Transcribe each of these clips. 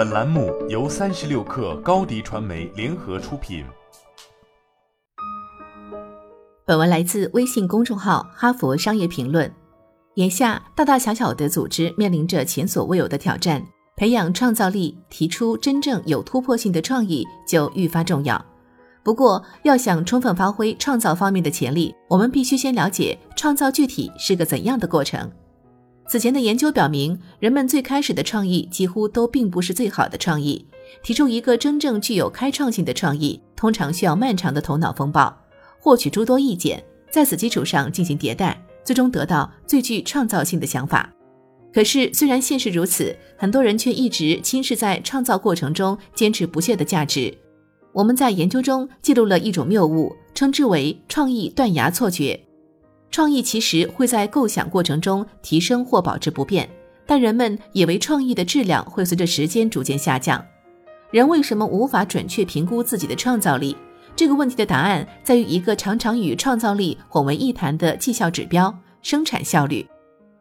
本栏目由三十六氪高低传媒联合出品。本文来自微信公众号《哈佛商业评论》。眼下，大大小小的组织面临着前所未有的挑战，培养创造力，提出真正有突破性的创意就愈发重要。不过，要想充分发挥创造方面的潜力，我们必须先了解创造具体是个怎样的过程。此前的研究表明，人们最开始的创意几乎都并不是最好的创意。提出一个真正具有开创性的创意，通常需要漫长的头脑风暴，获取诸多意见，在此基础上进行迭代，最终得到最具创造性的想法。可是，虽然现实如此，很多人却一直轻视在创造过程中坚持不懈的价值。我们在研究中记录了一种谬误，称之为创意断崖错觉。创意其实会在构想过程中提升或保持不变，但人们以为创意的质量会随着时间逐渐下降。人为什么无法准确评估自己的创造力？这个问题的答案在于一个常常与创造力混为一谈的绩效指标——生产效率。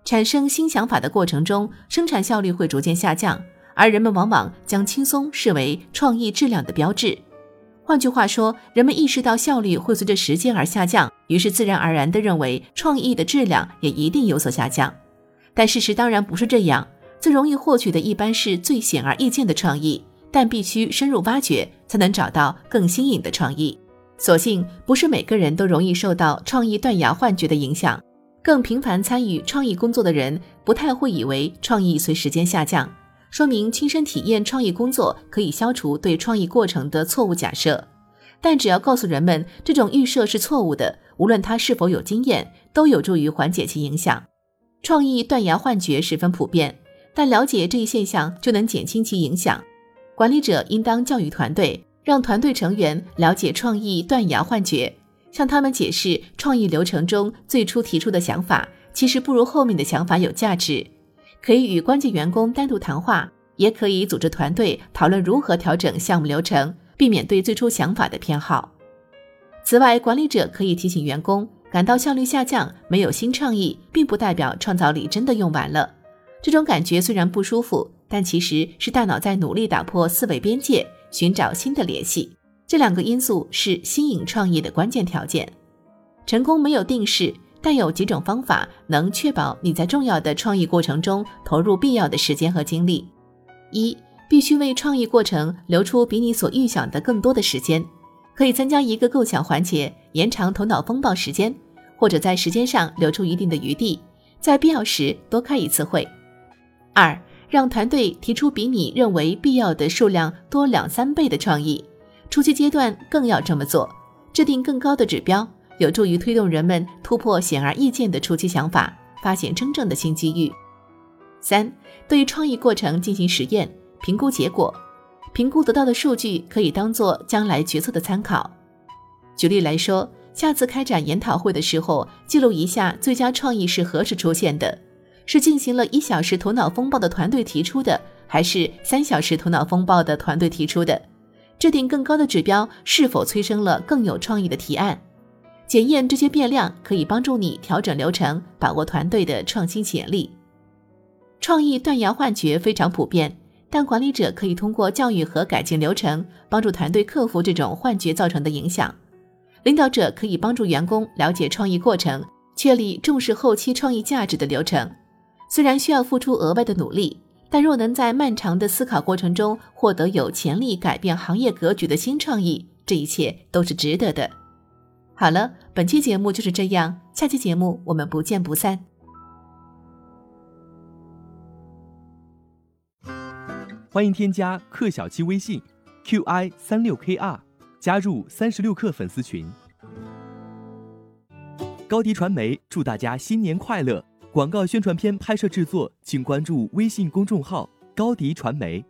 产生新想法的过程中，生产效率会逐渐下降，而人们往往将轻松视为创意质量的标志。换句话说，人们意识到效率会随着时间而下降，于是自然而然地认为创意的质量也一定有所下降。但事实当然不是这样，最容易获取的一般是最显而易见的创意，但必须深入挖掘才能找到更新颖的创意。所幸不是每个人都容易受到创意断崖幻觉的影响，更频繁参与创意工作的人不太会以为创意随时间下降。说明亲身体验创意工作可以消除对创意过程的错误假设，但只要告诉人们这种预设是错误的，无论他是否有经验，都有助于缓解其影响。创意断崖幻觉十分普遍，但了解这一现象就能减轻其影响。管理者应当教育团队，让团队成员了解创意断崖幻觉，向他们解释创意流程中最初提出的想法其实不如后面的想法有价值。可以与关键员工单独谈话，也可以组织团队讨论如何调整项目流程，避免对最初想法的偏好。此外，管理者可以提醒员工，感到效率下降、没有新创意，并不代表创造力真的用完了。这种感觉虽然不舒服，但其实是大脑在努力打破思维边界，寻找新的联系。这两个因素是新颖创意的关键条件。成功没有定式。但有几种方法能确保你在重要的创意过程中投入必要的时间和精力。一，必须为创意过程留出比你所预想的更多的时间，可以增加一个构想环节，延长头脑风暴时间，或者在时间上留出一定的余地，在必要时多开一次会。二，让团队提出比你认为必要的数量多两三倍的创意，初期阶段更要这么做，制定更高的指标。有助于推动人们突破显而易见的初期想法，发现真正的新机遇。三、对创意过程进行实验，评估结果，评估得到的数据可以当做将来决策的参考。举例来说，下次开展研讨会的时候，记录一下最佳创意是何时出现的，是进行了一小时头脑风暴的团队提出的，还是三小时头脑风暴的团队提出的？制定更高的指标，是否催生了更有创意的提案？检验这些变量可以帮助你调整流程，把握团队的创新潜力。创意断崖幻觉非常普遍，但管理者可以通过教育和改进流程，帮助团队克服这种幻觉造成的影响。领导者可以帮助员工了解创意过程，确立重视后期创意价值的流程。虽然需要付出额外的努力，但若能在漫长的思考过程中获得有潜力改变行业格局的新创意，这一切都是值得的。好了，本期节目就是这样，下期节目我们不见不散。欢迎添加克小七微信，qi 三六 kr，加入三十六氪粉丝群。高迪传媒祝大家新年快乐！广告宣传片拍摄制作，请关注微信公众号高迪传媒。